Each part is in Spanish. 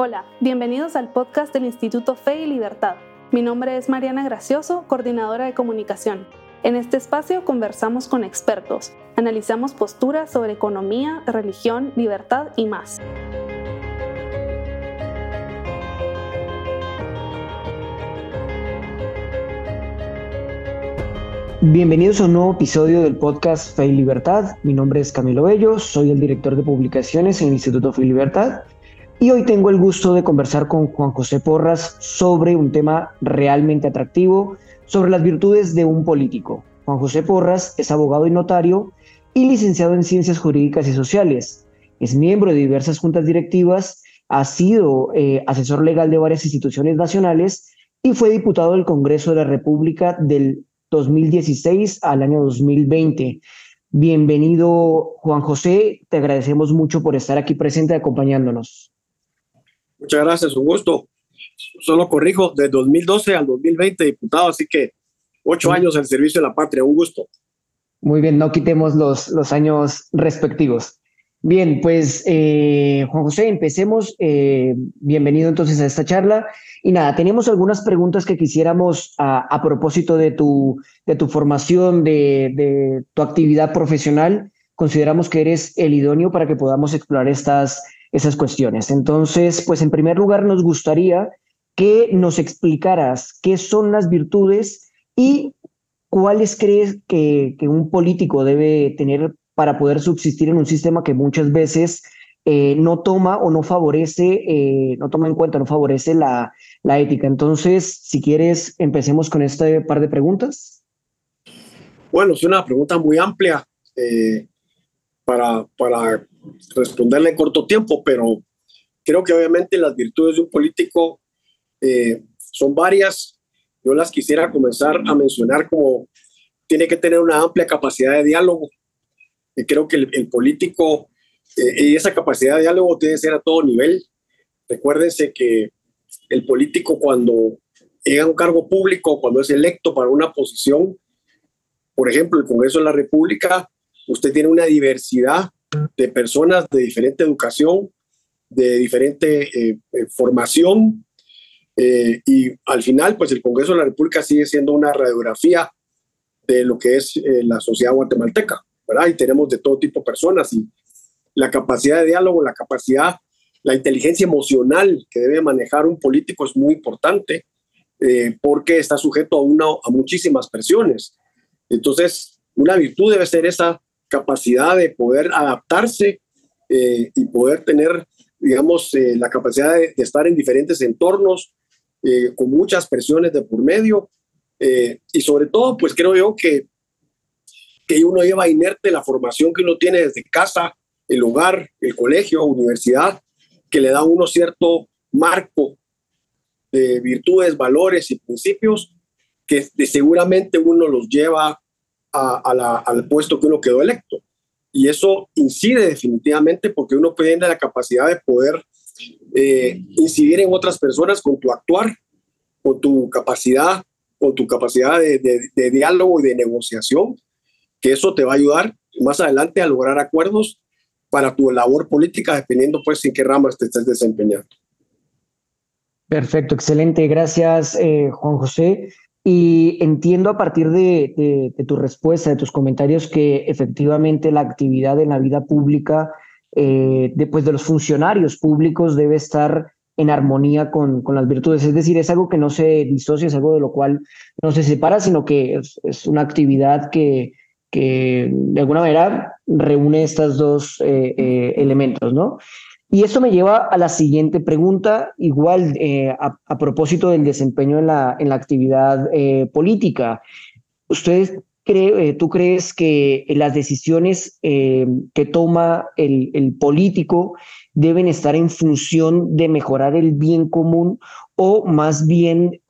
Hola, bienvenidos al podcast del Instituto Fe y Libertad. Mi nombre es Mariana Gracioso, coordinadora de comunicación. En este espacio conversamos con expertos, analizamos posturas sobre economía, religión, libertad y más. Bienvenidos a un nuevo episodio del podcast Fe y Libertad. Mi nombre es Camilo Bello, soy el director de publicaciones en el Instituto Fe y Libertad y hoy tengo el gusto de conversar con Juan José Porras sobre un tema realmente atractivo, sobre las virtudes de un político. Juan José Porras es abogado y notario y licenciado en Ciencias Jurídicas y Sociales. Es miembro de diversas juntas directivas, ha sido eh, asesor legal de varias instituciones nacionales y fue diputado del Congreso de la República del 2016 al año 2020. Bienvenido, Juan José. Te agradecemos mucho por estar aquí presente acompañándonos. Muchas gracias, un gusto. Solo corrijo, de 2012 al 2020 diputado, así que ocho años al servicio de la patria, un gusto. Muy bien, no quitemos los, los años respectivos. Bien, pues eh, Juan José, empecemos. Eh, bienvenido entonces a esta charla. Y nada, tenemos algunas preguntas que quisiéramos a, propósito de tu, de tu formación, de, de, tu actividad profesional. Consideramos que eres el idóneo para que podamos explorar estas, esas cuestiones. Entonces, pues en primer lugar nos gustaría que nos explicaras qué son las virtudes y cuáles crees que, un político debe tener para poder subsistir en un sistema que muchas veces eh, no toma o no favorece, eh, no toma en cuenta, no favorece la, la ética. Entonces, si quieres, empecemos con este par de preguntas. Bueno, es una pregunta muy amplia eh, para, para responderle en corto tiempo, pero creo que obviamente las virtudes de un político eh, son varias. Yo las quisiera comenzar a mencionar como tiene que tener una amplia capacidad de diálogo. Y creo que el, político eh, y esa capacidad de diálogo tiene que ser a todo nivel. Recuérdense que el político cuando llega a un cargo público, cuando es electo para una posición, por ejemplo, el Congreso de la República, usted tiene una diversidad de personas de diferente educación, de diferente eh, eh, formación, eh, y al final, pues el Congreso de la República sigue siendo una radiografía de lo que es la sociedad guatemalteca, ¿verdad? Y tenemos de todo tipo de personas y la capacidad de diálogo, la capacidad, la inteligencia emocional que debe manejar un político es muy importante porque está sujeto a, una, a muchísimas presiones. Entonces, una virtud debe ser esa capacidad de poder adaptarse eh, y poder tener, digamos, eh, la capacidad de, estar en diferentes entornos eh, con muchas presiones de por medio. y sobre todo, pues creo yo que, que uno lleva inerte la formación que uno tiene desde casa, el hogar, el colegio, universidad, que le da uno cierto marco de virtudes, valores y principios que seguramente uno los lleva al puesto que uno quedó electo. Y eso incide definitivamente porque uno tiene la capacidad de poder eh, incidir en otras personas con tu actuar, con tu capacidad, con tu capacidad de, diálogo y de negociación, que eso te va a ayudar más adelante a lograr acuerdos para tu labor política, dependiendo pues en qué ramas te estés desempeñando. Perfecto, excelente. Gracias, eh, Juan José. Y entiendo a partir de, tu respuesta, de tus comentarios, que efectivamente la actividad en la vida pública, eh, después de los funcionarios públicos, debe estar en armonía con, las virtudes. Es decir, es algo que no se disocia, es algo de lo cual no se separa, sino que es, una actividad que, que de alguna manera reúne estos dos eh, eh, elementos, ¿no? Y esto me lleva a la siguiente pregunta, igual eh, a, propósito del desempeño en la, en la actividad eh, política. ¿Ustedes cree, eh, tú crees que las decisiones que toma el, el, político deben estar en función de mejorar el bien común o más bien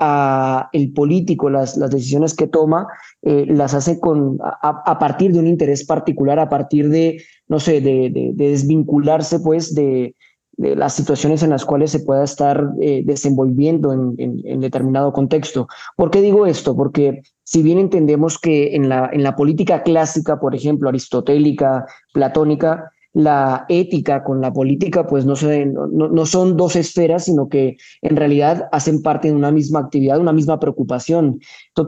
el político, las, decisiones que toma, las hace con, a, partir de un interés particular, a partir de no sé, de, desvincularse pues de, las situaciones en las cuales se pueda estar eh, desenvolviendo en, determinado contexto. ¿Por qué digo esto? Porque si bien entendemos que en la, en la política clásica, por ejemplo, aristotélica, platónica, la ética con la política, pues no, se, no, son dos esferas, sino que en realidad hacen parte de una misma actividad, una misma preocupación.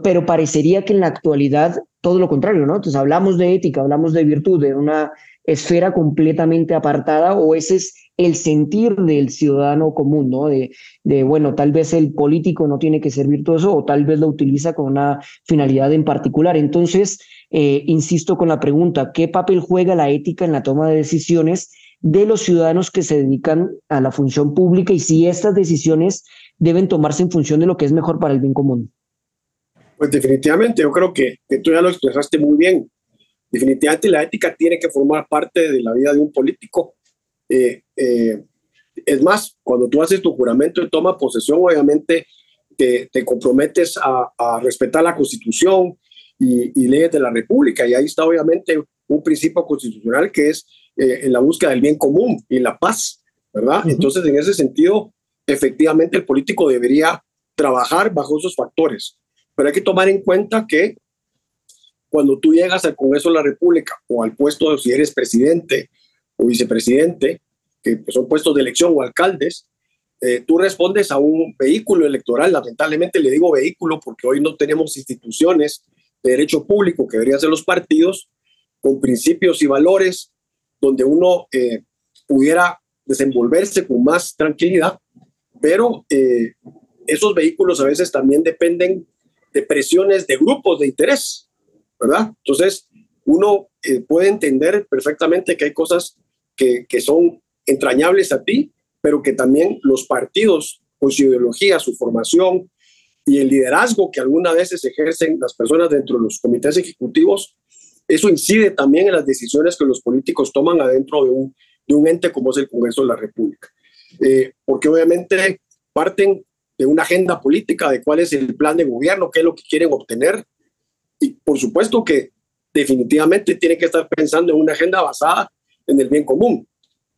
pero parecería que en la actualidad todo lo contrario, ¿no? Entonces hablamos de ética, hablamos de virtud, de una esfera completamente apartada o ese es el sentir del ciudadano común, ¿no? De, de, bueno, tal vez el político no tiene que ser virtuoso o tal vez lo utiliza con una finalidad en particular. Entonces, eh, insisto con la pregunta, ¿qué papel juega la ética en la toma de decisiones de los ciudadanos que se dedican a la función pública y si estas decisiones deben tomarse en función de lo que es mejor para el bien común? Pues definitivamente, yo creo que, que tú ya lo expresaste muy bien. Definitivamente la ética tiene que formar parte de la vida de un político eh, eh, es más, cuando tú haces tu juramento de toma posesión, obviamente te, te comprometes a, respetar la Constitución y, leyes de la República. Y ahí está obviamente un principio constitucional que es eh, en la búsqueda del bien común y la paz, ¿verdad? Entonces, en ese sentido, efectivamente el político debería trabajar bajo esos factores. Pero hay que tomar en cuenta que cuando tú llegas al Congreso de la República o al puesto, si eres presidente o vicepresidente, que son puestos de elección o alcaldes, eh, tú respondes a un vehículo electoral. Lamentablemente le digo vehículo porque hoy no tenemos instituciones de derecho público que deberían ser los partidos, con principios y valores, donde uno eh, pudiera desenvolverse con más tranquilidad, pero eh, esos vehículos a veces también dependen de presiones de grupos de interés, ¿verdad? Entonces, uno puede entender perfectamente que hay cosas que, son entrañables a ti, pero que también los partidos con su ideología, su formación y el liderazgo que algunas veces ejercen las personas dentro de los comités ejecutivos, eso incide también en las decisiones que los políticos toman adentro de un, de un ente como es el Congreso de la República. Eh, porque obviamente parten de una agenda política, de cuál es el plan de gobierno, qué es lo que quieren obtener. Y por supuesto que definitivamente tienen que estar pensando en una agenda basada en el bien común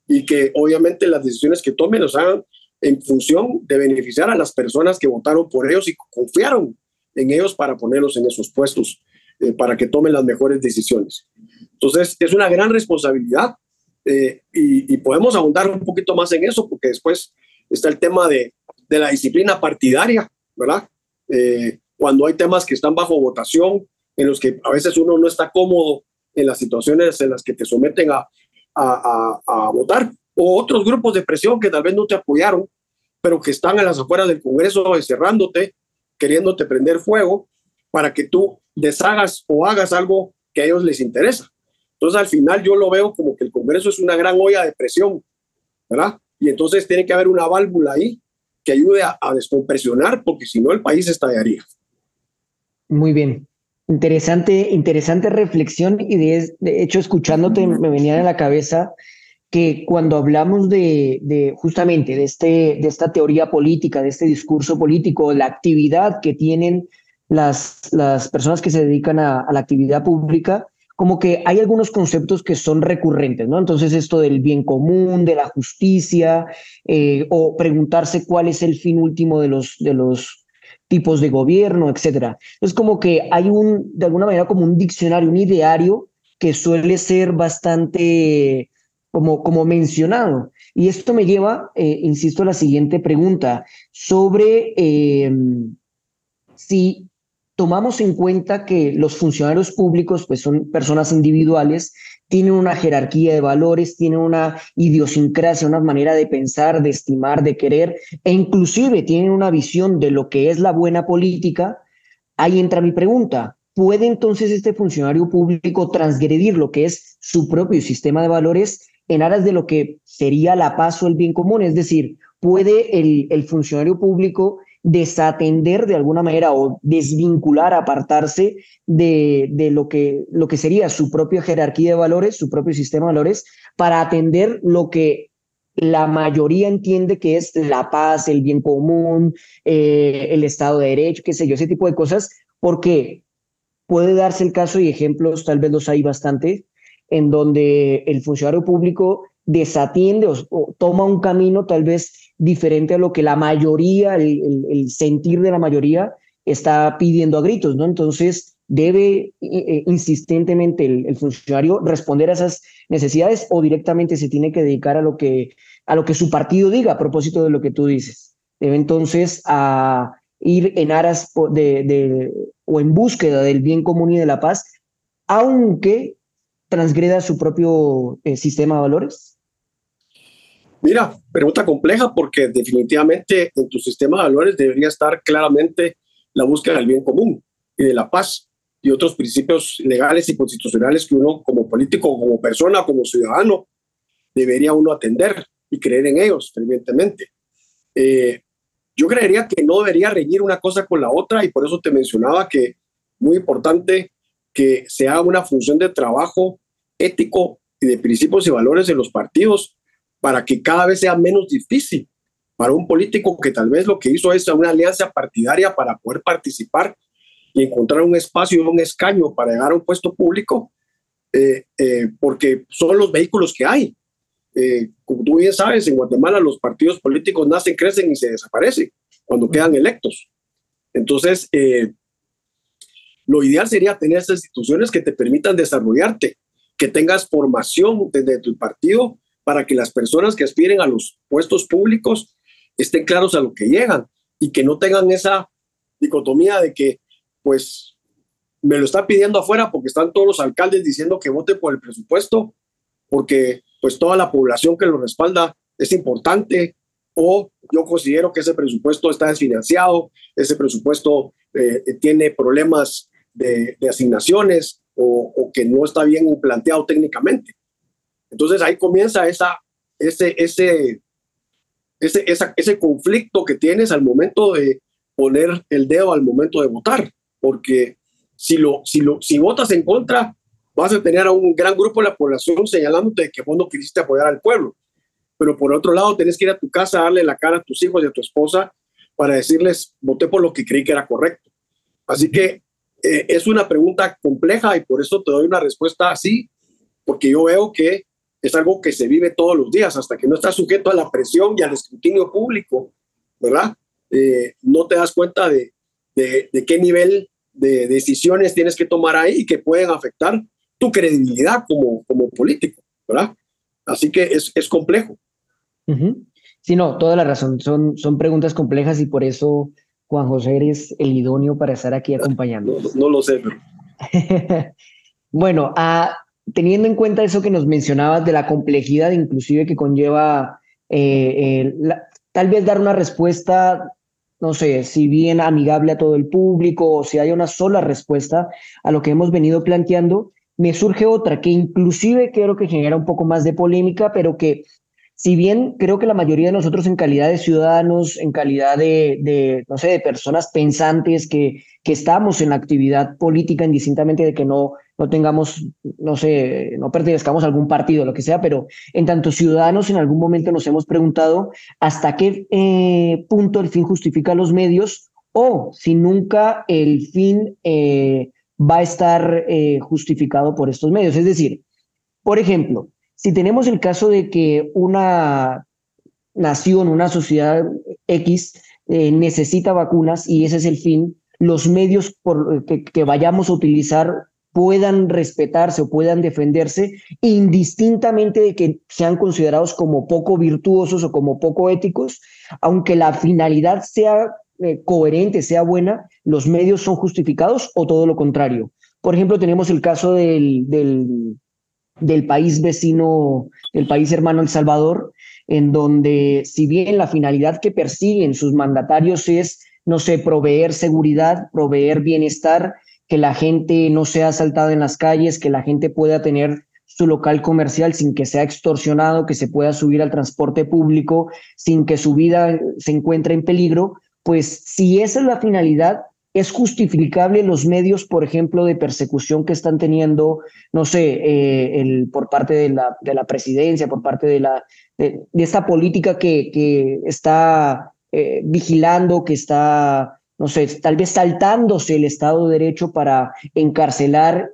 y que obviamente las decisiones que tomen los hagan en función de beneficiar a las personas que votaron por ellos y confiaron en ellos para ponerlos en esos puestos, eh, para que tomen las mejores decisiones. Entonces, es una gran responsabilidad eh, y, podemos ahondar un poquito más en eso, porque después está el tema de, de la disciplina partidaria, ¿verdad? Eh, cuando hay temas que están bajo votación, en los que a veces uno no está cómodo en las situaciones en las que te someten a, a, votar, o otros grupos de presión que tal vez no te apoyaron, pero que están en las afueras del Congreso encerrándote, queriéndote prender fuego para que tú deshagas o hagas algo que a ellos les interesa. Entonces, al final yo lo veo como que el Congreso es una gran olla de presión, ¿verdad? Y entonces tiene que haber una válvula ahí que ayude a, a descompresionar, porque si no el país estallaría. Muy bien. Interesante, interesante reflexión y de, hecho escuchándote me venía a la cabeza que cuando hablamos de, justamente de, este, de esta teoría política, de este discurso político, la actividad que tienen las, las personas que se dedican a, la actividad pública, como que hay algunos conceptos que son recurrentes, ¿no? Entonces esto del bien común, de la justicia, eh, o preguntarse cuál es el fin último de los, de los tipos de gobierno, etcétera. Es como que hay un, de alguna manera, como un diccionario, un ideario que suele ser bastante como, como mencionado. Y esto me lleva, eh, insisto, a la siguiente pregunta sobre em, si tomamos en cuenta que los funcionarios públicos pues son personas individuales tienen una jerarquía de valores, tienen una idiosincrasia, una manera de pensar, de estimar, de querer, e inclusive tienen una visión de lo que es la buena política, ahí entra mi pregunta. ¿Puede entonces este funcionario público transgredir lo que es su propio sistema de valores en aras de lo que sería la paz o el bien común? Es decir, ¿puede el, funcionario público desatender de alguna manera o desvincular, apartarse de, de lo, que, lo que sería su propia jerarquía de valores, su propio sistema de valores, para atender lo que la mayoría entiende que es la paz, el bien común, eh, el Estado de Derecho, qué sé yo, ese tipo de cosas, porque puede darse el caso y ejemplos, tal vez los hay bastante, en donde el funcionario público desatiende o, toma un camino tal vez diferente a lo que la mayoría, el, sentir de la mayoría está pidiendo a gritos, ¿no? Entonces, ¿Debe insistentemente el, funcionario responder a esas necesidades o directamente se tiene que dedicar a lo que, a lo que su partido diga a propósito de lo que tú dices? Debe entonces a ir en aras de, o en búsqueda del bien común y de la paz, aunque transgreda su propio eh, sistema de valores? Mira, pregunta compleja porque definitivamente en tu sistema de valores debería estar claramente la búsqueda del bien común y de la paz y otros principios legales y constitucionales que uno como político, como persona, como ciudadano, debería uno atender y creer en ellos evidentemente. Eh, yo creería que no debería reñir una cosa con la otra y por eso te mencionaba que muy importante que se haga una función de trabajo ético y de principios y valores en los partidos para que cada vez sea menos difícil para un político que tal vez lo que hizo es una alianza partidaria para poder participar y encontrar un espacio y un escaño para llegar a un puesto público, eh, eh, porque son los vehículos que hay. Eh, como tú bien sabes, en Guatemala los partidos políticos nacen, crecen y se desaparecen cuando quedan electos. Entonces, lo ideal sería tener esas instituciones que te permitan desarrollarte, que tengas formación desde tu partido para que las personas que aspiren a los puestos públicos estén claros a lo que llegan y que no tengan esa dicotomía de que, pues, me lo están pidiendo afuera porque están todos los alcaldes diciendo que vote por el presupuesto, porque pues toda la población que lo respalda es importante, o yo considero que ese presupuesto está desfinanciado, ese presupuesto eh, tiene problemas de, asignaciones o, que no está bien planteado técnicamente. Entonces ahí comienza esa, ese, ese, ese, ese conflicto que tienes al momento de poner el dedo al momento de votar, porque si, lo, si, lo, si votas en contra, vas a tener a un gran grupo de la población señalándote que vos no quisiste apoyar al pueblo. Pero por otro lado, tenés que ir a tu casa a darle la cara a tus hijos y a tu esposa para decirles, voté por lo que creí que era correcto. Así que eh, es una pregunta compleja y por eso te doy una respuesta así, porque yo veo que es algo que se vive todos los días, hasta que no estás sujeto a la presión y al escrutinio público, ¿verdad? Eh, no te das cuenta de, de, qué nivel de decisiones tienes que tomar ahí y que pueden afectar tu credibilidad como, como político, ¿verdad? Así que es, es complejo. Sí, no, toda la razón. Son, son preguntas complejas y por eso Juan José eres el idóneo para estar aquí acompañando. No, lo sé. bueno, a, teniendo en cuenta eso que nos mencionabas de la complejidad inclusive que conlleva eh, tal vez dar una respuesta, no sé, si bien amigable a todo el público o si hay una sola respuesta a lo que hemos venido planteando, me surge otra que inclusive creo que genera un poco más de polémica, pero que si bien creo que la mayoría de nosotros en calidad de ciudadanos, en calidad de, no sé, de personas pensantes que, que estamos en actividad política, indistintamente de que no, no tengamos, no sé, no pertenezcamos a algún partido, lo que sea, pero en tanto ciudadanos en algún momento nos hemos preguntado hasta qué eh, punto el fin justifica los medios o si nunca el fin eh, va a estar eh, justificado por estos medios. Es decir, por ejemplo, si tenemos el caso de que una nación, una sociedad X eh, necesita vacunas y ese es el fin, los medios por, que, vayamos a utilizar puedan respetarse o puedan defenderse indistintamente de que sean considerados como poco virtuosos o como poco éticos, aunque la finalidad sea eh, coherente, sea buena, los medios son justificados o todo lo contrario. Por ejemplo, tenemos el caso del, del país vecino, el país hermano El Salvador, en donde si bien la finalidad que persiguen sus mandatarios es, no sé, proveer seguridad, proveer bienestar, que la gente no sea asaltada en las calles, que la gente pueda tener su local comercial sin que sea extorsionado, que se pueda subir al transporte público sin que su vida se encuentre en peligro, pues si esa es la finalidad, ¿Es justificable los medios, por ejemplo, de persecución que están teniendo, no sé, eh, el, por parte de la, de la presidencia, por parte de, la, de, esta política que, que está eh, vigilando, que está, no sé, tal vez saltándose el Estado de Derecho para encarcelar,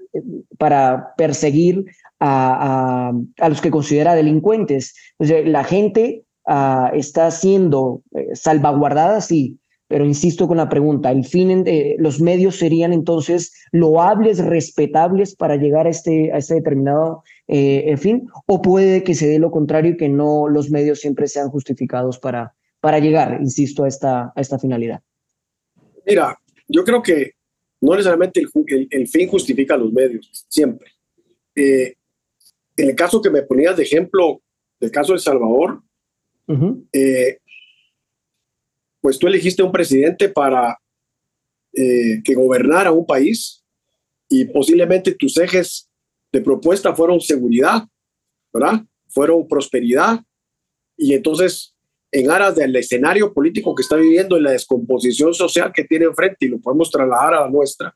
para perseguir a, a, los que considera delincuentes? la gente ah, está siendo eh, salvaguardada, sí, pero insisto con la pregunta, ¿el fin de los medios serían entonces loables, respetables para llegar a este, a este determinado eh, fin? ¿O puede que se dé lo contrario y que no los medios siempre sean justificados para, para llegar, insisto, a esta, a esta finalidad? Mira, yo creo que no necesariamente el, el, fin justifica los medios, siempre. Eh, en el caso que me ponías de ejemplo, del caso de El Salvador, eh, pues tú elegiste un presidente para eh, que gobernara un país y posiblemente tus ejes de propuesta fueron seguridad, ¿verdad? Fueron prosperidad y entonces en aras del escenario político que está viviendo y la descomposición social que tiene enfrente y lo podemos trasladar a la nuestra,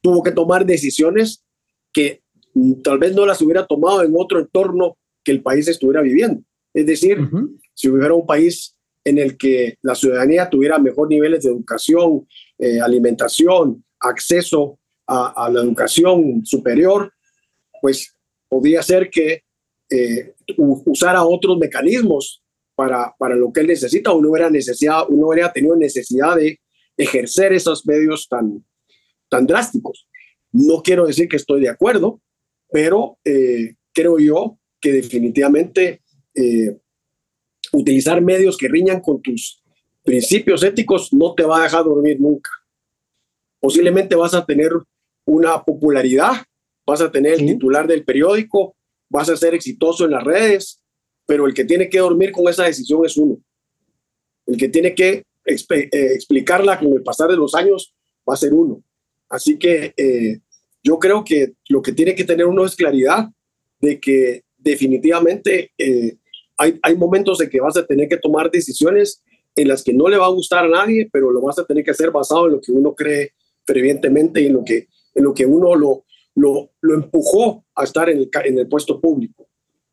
tuvo que tomar decisiones que tal vez no las hubiera tomado en otro entorno que el país estuviera viviendo. Es decir, si hubiera un país en el que la ciudadanía tuviera mejor niveles de educación, eh, alimentación, acceso a, la educación superior, pues podría ser que eh, usara otros mecanismos para, para lo que él necesita o no hubiera, necesidad, no hubiera tenido necesidad de ejercer esos medios tan, tan drásticos. No quiero decir que estoy de acuerdo, pero eh, creo yo que definitivamente eh, utilizar medios que riñan con tus principios éticos no te va a dejar dormir nunca. Posiblemente vas a tener una popularidad, vas a tener el titular del periódico, vas a ser exitoso en las redes, pero el que tiene que dormir con esa decisión es uno. El que tiene que eh, explicarla con el pasar de los años va a ser uno. Así que eh, yo creo que lo que tiene que tener uno es claridad de que definitivamente eh, hay, hay momentos en que vas a tener que tomar decisiones en las que no le va a gustar a nadie, pero lo vas a tener que hacer basado en lo que uno cree fervientemente y en lo que, en lo que uno lo, lo, lo empujó a estar en el, en el puesto público.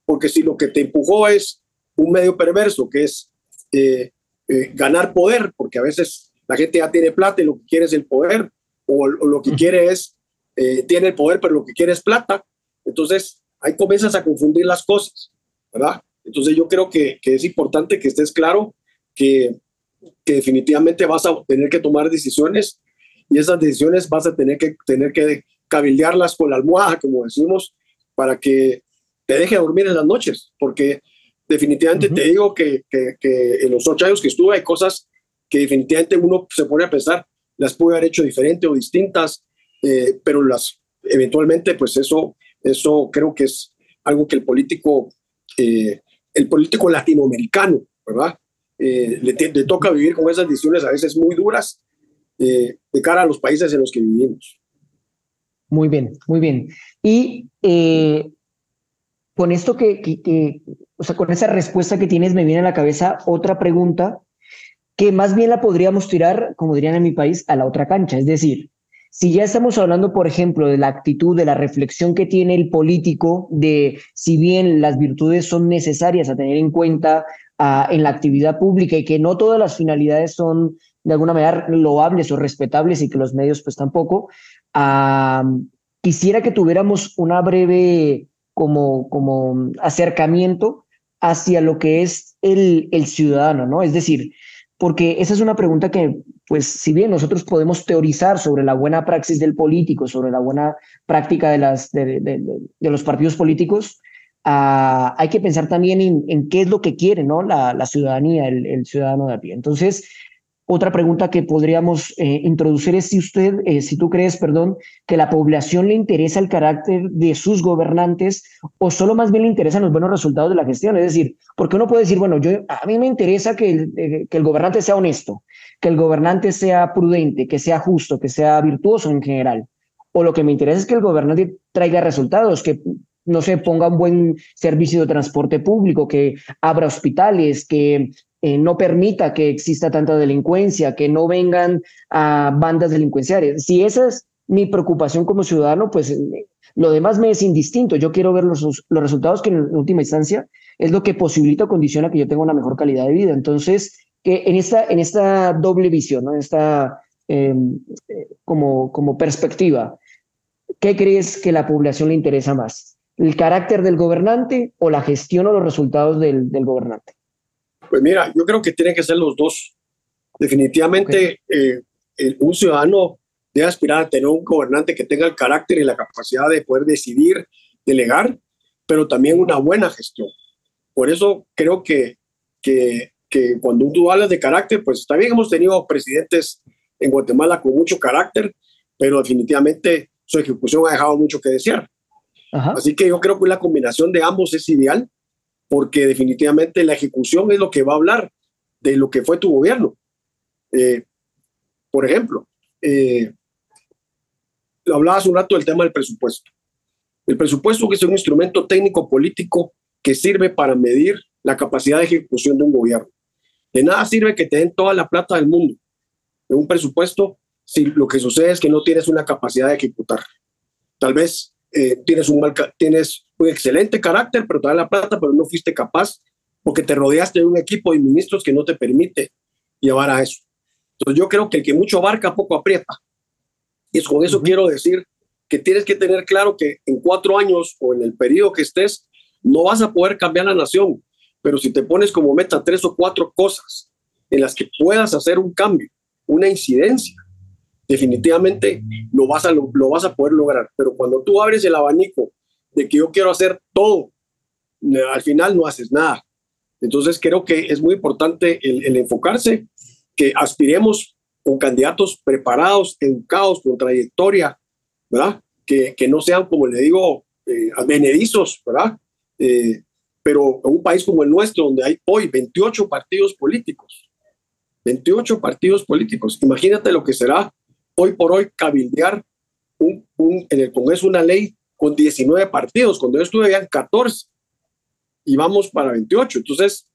Porque si lo que te empujó es un medio perverso, que es eh, eh, ganar poder, porque a veces la gente ya tiene plata y lo que quiere es el poder, o, lo que quiere es, eh, tiene el poder, pero lo que quiere es plata, entonces ahí comienzas a confundir las cosas, ¿verdad? Entonces yo creo que, que es importante que estés claro que, que, definitivamente vas a tener que tomar decisiones y esas decisiones vas a tener que, tener que cabildearlas con la almohada, como decimos, para que te deje dormir en las noches, porque definitivamente te digo que, que, en los ocho años que estuve hay cosas que definitivamente uno se pone a pensar, las puede haber hecho diferente o distintas, eh, pero las eventualmente, pues eso, eso creo que es algo que el político, eh, el político latinoamericano, ¿verdad? Eh, le, toca vivir con esas decisiones a veces muy duras de cara a los países en los que vivimos. Muy bien, muy bien. Y con esto que, que, o sea, con esa respuesta que tienes, me viene a la cabeza otra pregunta que más bien la podríamos tirar, como dirían en mi país, a la otra cancha. Es decir, si ya estamos hablando, por ejemplo, de la actitud, de la reflexión que tiene el político, de si bien las virtudes son necesarias a tener en cuenta ah, en la actividad pública y que no todas las finalidades son de alguna manera loables o respetables y que los medios pues tampoco, quisiera que tuviéramos una breve como, como acercamiento hacia lo que es el, el ciudadano, ¿no? Es decir, porque esa es una pregunta que, pues, si bien nosotros podemos teorizar sobre la buena praxis del político, sobre la buena práctica de, las, de, de, los partidos políticos, ah, hay que pensar también en, en, qué es lo que quiere ¿no? la, la ciudadanía, el, el, ciudadano de a pie. Entonces, otra pregunta que podríamos eh, introducir es si usted, eh, si tú crees, perdón, que la población le interesa el carácter de sus gobernantes o solo más bien le interesan los buenos resultados de la gestión. Es decir, porque uno puede decir, bueno, yo a mí me interesa que el, eh, que el gobernante sea honesto, que el gobernante sea prudente, que sea justo, que sea virtuoso en general. O lo que me interesa es que el gobernante traiga resultados, que no se ponga un buen servicio de transporte público, que abra hospitales, que eh, no permita que exista tanta delincuencia, que no vengan a bandas delincuenciales. Si esa es mi preocupación como ciudadano, pues eh, lo demás me es indistinto. Yo quiero ver los, los resultados que en última instancia es lo que posibilita o condiciona que yo tenga una mejor calidad de vida. Entonces, en esta, en esta doble visión, en esta em, eh, como, como perspectiva, ¿qué crees que la población le interesa más? ¿El carácter del gobernante o la gestión o los resultados del gobernante? Pues mira, yo creo que tienen que ser los dos. Definitivamente, eh, un ciudadano debe aspirar a tener un gobernante que tenga el carácter y la capacidad de poder decidir, delegar, pero también una buena gestión. Por eso creo que, que, que cuando tú hablas de carácter, pues también hemos tenido presidentes en Guatemala con mucho carácter, pero definitivamente su ejecución ha dejado mucho que desear. Así que yo creo que la combinación de ambos es ideal, porque definitivamente la ejecución es lo que va a hablar de lo que fue tu gobierno. Eh, por ejemplo, eh, hablabas un rato del tema del presupuesto. El presupuesto es un instrumento técnico político que sirve para medir la capacidad de ejecución de un gobierno. De nada sirve que te den toda la plata del mundo en un presupuesto si lo que sucede es que no tienes una capacidad de ejecutar. Tal vez eh, tienes, un mal, tienes un excelente carácter, pero te da la plata, pero no fuiste capaz porque te rodeaste de un equipo de ministros que no te permite llevar a eso. Entonces yo creo que el que mucho abarca, poco aprieta. Y es con eso quiero decir que tienes que tener claro que en cuatro años o en el periodo que estés, no vas a poder cambiar la nación, pero si te pones como meta tres o cuatro cosas en las que puedas hacer un cambio, una incidencia, definitivamente lo vas a, lo, vas a poder lograr. Pero cuando tú abres el abanico de que yo quiero hacer todo, al final no haces nada. Entonces creo que es muy importante el, enfocarse, que aspiremos con candidatos preparados, educados, con trayectoria, ¿verdad? Que, que no sean, como le digo, eh, advenedizos, ¿verdad? Eh, pero en un país como el nuestro, donde hay hoy 28 partidos políticos, 28 partidos políticos, imagínate lo que será hoy por hoy cabildear un, en el Congreso una ley con 19 partidos, cuando yo estuve en 14 y vamos para 28. Entonces,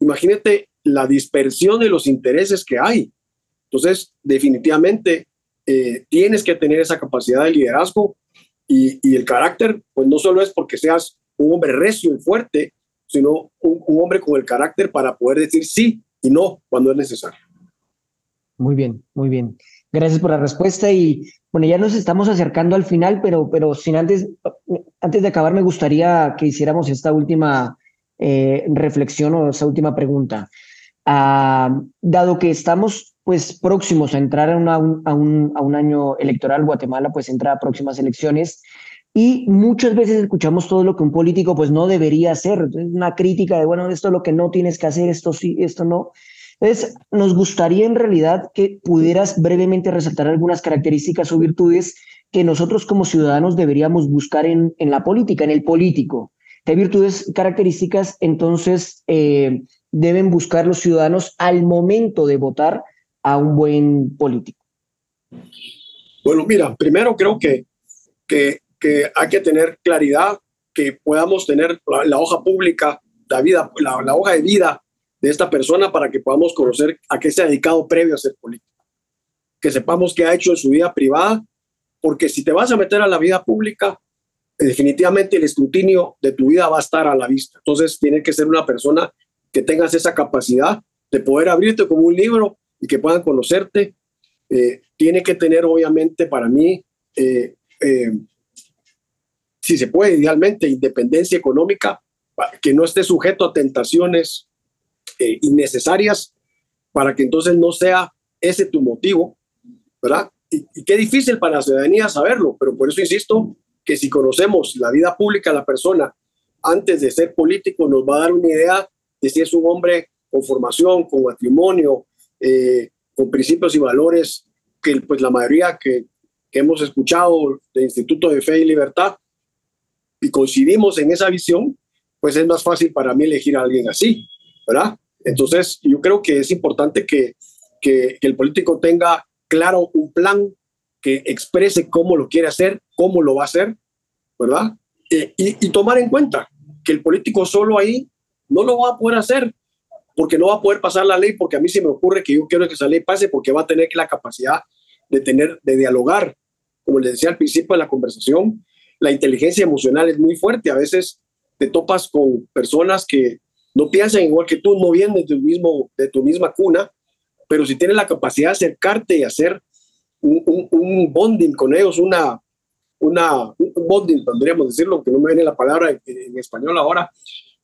imagínate la dispersión de los intereses que hay. Entonces, definitivamente eh, tienes que tener esa capacidad de liderazgo y, el carácter, pues no solo es porque seas un hombre recio y fuerte, sino un hombre con el carácter para poder decir sí y no cuando es necesario. Muy bien, muy bien. Gracias por la respuesta y bueno, ya nos estamos acercando al final, pero, pero sin antes, antes de acabar me gustaría que hiciéramos esta última eh, reflexión o esta última pregunta. Ah, dado que estamos pues próximos a entrar a, a, un, a, un, año electoral, Guatemala pues entra a próximas elecciones y muchas veces escuchamos todo lo que un político pues no debería hacer, una crítica de bueno, esto es lo que no tienes que hacer, esto sí, esto no. Entonces, nos gustaría en realidad que pudieras brevemente resaltar algunas características o virtudes que nosotros como ciudadanos deberíamos buscar en, en la política, en el político. ¿Qué virtudes, características entonces eh, deben buscar los ciudadanos al momento de votar a un buen político? Bueno, mira, primero creo que, que, que hay que tener claridad, que podamos tener la, hoja pública, la, vida, la, la hoja de vida de esta persona para que podamos conocer a qué se ha dedicado previo a ser político. Que sepamos qué ha hecho en su vida privada, porque si te vas a meter a la vida pública, definitivamente el escrutinio de tu vida va a estar a la vista. Entonces, tiene que ser una persona que tengas esa capacidad de poder abrirte como un libro y que puedan conocerte. Eh, tiene que tener, obviamente, para mí, eh, eh, si se puede, idealmente, independencia económica, que no esté sujeto a tentaciones eh, innecesarias para que entonces no sea ese tu motivo, ¿verdad? Y, qué difícil para la ciudadanía saberlo, pero por eso insisto que si conocemos la vida pública de la persona antes de ser político, nos va a dar una idea de si es un hombre con formación, con matrimonio, eh, con principios y valores que pues la mayoría que, que hemos escuchado del Instituto de Fe y Libertad y coincidimos en esa visión, pues es más fácil para mí elegir a alguien así, ¿verdad? Entonces, yo creo que es importante que, que, el político tenga claro un plan que exprese cómo lo quiere hacer, cómo lo va a hacer, ¿verdad? Eh, y, y, tomar en cuenta que el político solo ahí no lo va a poder hacer porque no va a poder pasar la ley, porque a mí se me ocurre que yo quiero que esa ley pase porque va a tener la capacidad de tener, de dialogar. Como les decía al principio de la conversación, la inteligencia emocional es muy fuerte. A veces te topas con personas que no piensan igual que tú, no vienen de tu, mismo, de tu misma cuna, pero si tienes la capacidad de acercarte y hacer un, bonding con ellos, una, una, un bonding, podríamos decirlo, que no me viene la palabra en, español ahora,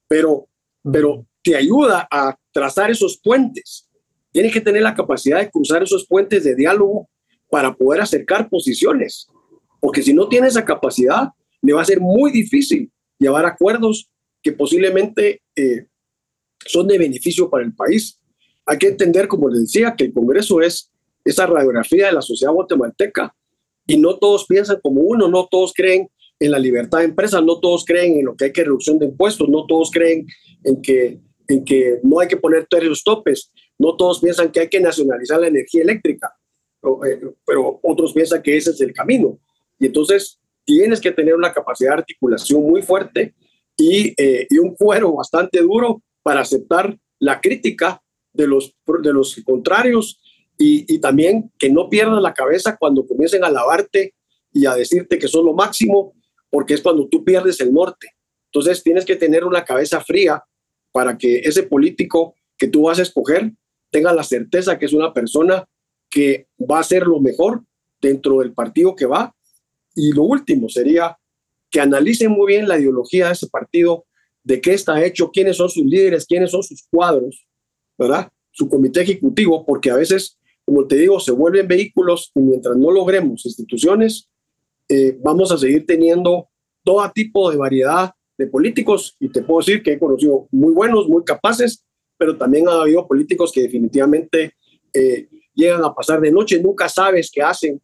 pero, pero te ayuda a trazar esos puentes. Tienes que tener la capacidad de cruzar esos puentes de diálogo para poder acercar posiciones, porque si no tienes esa capacidad, le va a ser muy difícil llevar acuerdos que posiblemente eh, son de beneficio para el país. Hay que entender, como les decía, que el Congreso es esa radiografía de la sociedad guatemalteca y no todos piensan como uno, no todos creen en la libertad de empresa, no todos creen en lo que hay que reducción de impuestos, no todos creen en que, en que no hay que poner los topes, no todos piensan que hay que nacionalizar la energía eléctrica, eh, pero otros piensan que ese es el camino. Y entonces tienes que tener una capacidad de articulación muy fuerte y, eh, y un cuero bastante duro para aceptar la crítica de los, de los contrarios y, también que no pierdas la cabeza cuando comiencen a lavarte y a decirte que son lo máximo, porque es cuando tú pierdes el norte. Entonces tienes que tener una cabeza fría para que ese político que tú vas a escoger tenga la certeza que es una persona que va a hacer lo mejor dentro del partido que va. Y lo último sería que analicen muy bien la ideología de ese partido, de qué está hecho, quiénes son sus líderes, quiénes son sus cuadros, ¿verdad? Su comité ejecutivo, porque a veces, como te digo, se vuelven vehículos y mientras no logremos instituciones, eh, vamos a seguir teniendo todo tipo de variedad de políticos y te puedo decir que he conocido muy buenos, muy capaces, pero también ha habido políticos que definitivamente eh, llegan a pasar de noche, nunca sabes qué hacen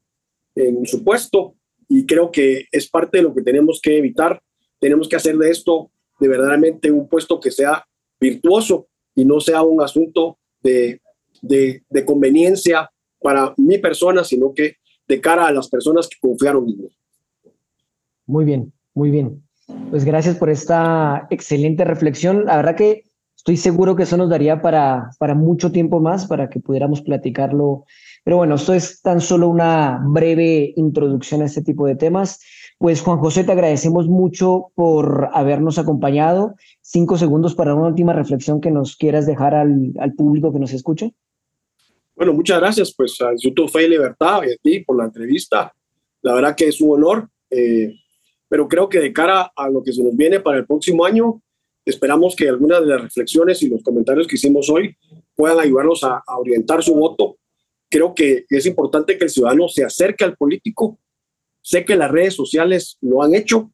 en su puesto y creo que es parte de lo que tenemos que evitar. Tenemos que hacer de esto de verdaderamente un puesto que sea virtuoso y no sea un asunto de, de, conveniencia para mi persona, sino que de cara a las personas que confiaron en mí. Muy bien, muy bien. Pues gracias por esta excelente reflexión. La verdad que estoy seguro que eso nos daría para, para mucho tiempo más, para que pudiéramos platicarlo. Pero bueno, esto es tan solo una breve introducción a este tipo de temas. Pues Juan José, te agradecemos mucho por habernos acompañado. Cinco segundos para una última reflexión que nos quieras dejar al, al público que nos escucha. Bueno, muchas gracias pues al Instituto Fe y Libertad y a ti por la entrevista. La verdad que es un honor. Eh, pero creo que de cara a lo que se nos viene para el próximo año, esperamos que algunas de las reflexiones y los comentarios que hicimos hoy puedan ayudarnos a, orientar su voto. Creo que es importante que el ciudadano se acerque al político. Sé que las redes sociales lo han hecho,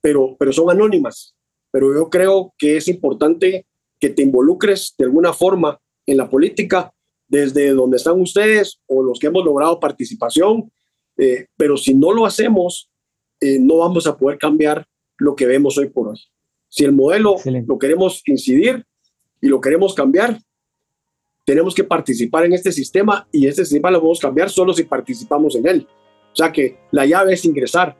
pero, pero son anónimas. Pero yo creo que es importante que te involucres de alguna forma en la política, desde donde están ustedes o los que hemos logrado participación. Eh, pero si no lo hacemos, eh, no vamos a poder cambiar lo que vemos hoy por hoy. Si el modelo lo queremos incidir y lo queremos cambiar, tenemos que participar en este sistema y este sistema lo podemos cambiar solo si participamos en él. O sea que la llave es ingresar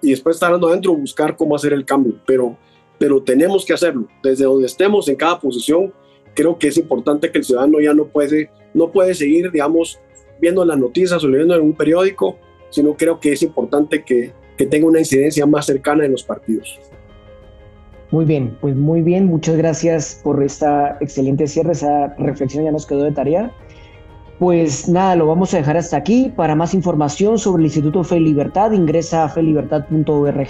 y después estar adentro buscar cómo hacer el cambio, pero, pero tenemos que hacerlo. Desde donde estemos en cada posición, creo que es importante que el ciudadano ya no puede, no puede seguir, digamos, viendo las noticias o leyendo en un periódico, sino creo que es importante que que tenga una incidencia más cercana en los partidos. Muy bien, pues muy bien, muchas gracias por esta excelente cierre, esa reflexión ya nos quedó de tarea. Pues nada, lo vamos a dejar hasta aquí. Para más información sobre el Instituto Fe y Libertad, ingresa a felibertad.org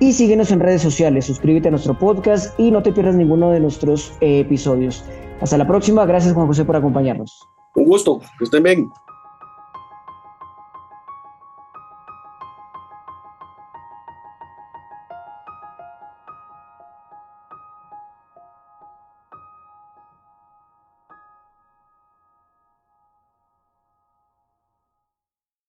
y síguenos en redes sociales. Suscríbete a nuestro podcast y no te pierdas ninguno de nuestros eh, episodios. Hasta la próxima. Gracias, Juan José, por acompañarnos. Un gusto. Que estén bien.